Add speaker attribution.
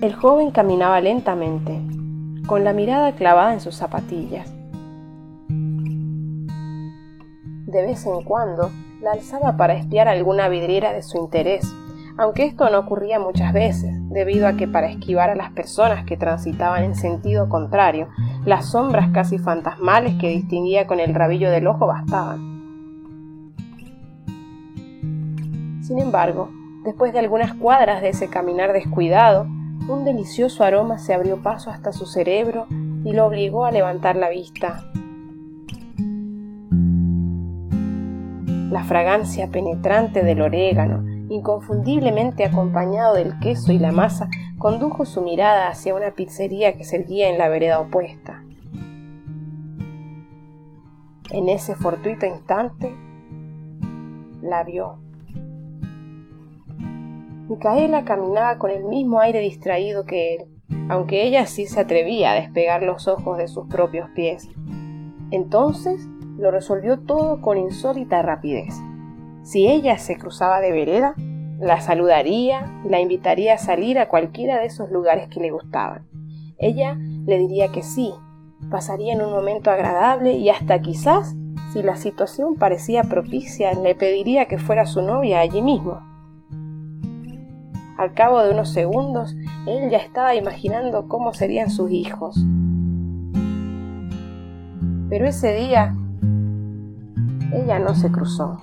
Speaker 1: El joven caminaba lentamente, con la mirada clavada en sus zapatillas. De vez en cuando la alzaba para espiar alguna vidriera de su interés, aunque esto no ocurría muchas veces, debido a que para esquivar a las personas que transitaban en sentido contrario, las sombras casi fantasmales que distinguía con el rabillo del ojo bastaban. Sin embargo, después de algunas cuadras de ese caminar descuidado, un delicioso aroma se abrió paso hasta su cerebro y lo obligó a levantar la vista. La fragancia penetrante del orégano, inconfundiblemente acompañado del queso y la masa, condujo su mirada hacia una pizzería que servía en la vereda opuesta. En ese fortuito instante, la vio. Micaela caminaba con el mismo aire distraído que él, aunque ella sí se atrevía a despegar los ojos de sus propios pies. Entonces lo resolvió todo con insólita rapidez. Si ella se cruzaba de vereda, la saludaría la invitaría a salir a cualquiera de esos lugares que le gustaban. Ella le diría que sí, pasarían un momento agradable y hasta quizás, si la situación parecía propicia, le pediría que fuera su novia allí mismo. Al cabo de unos segundos, él ya estaba imaginando cómo serían sus hijos. Pero ese día ella no se cruzó.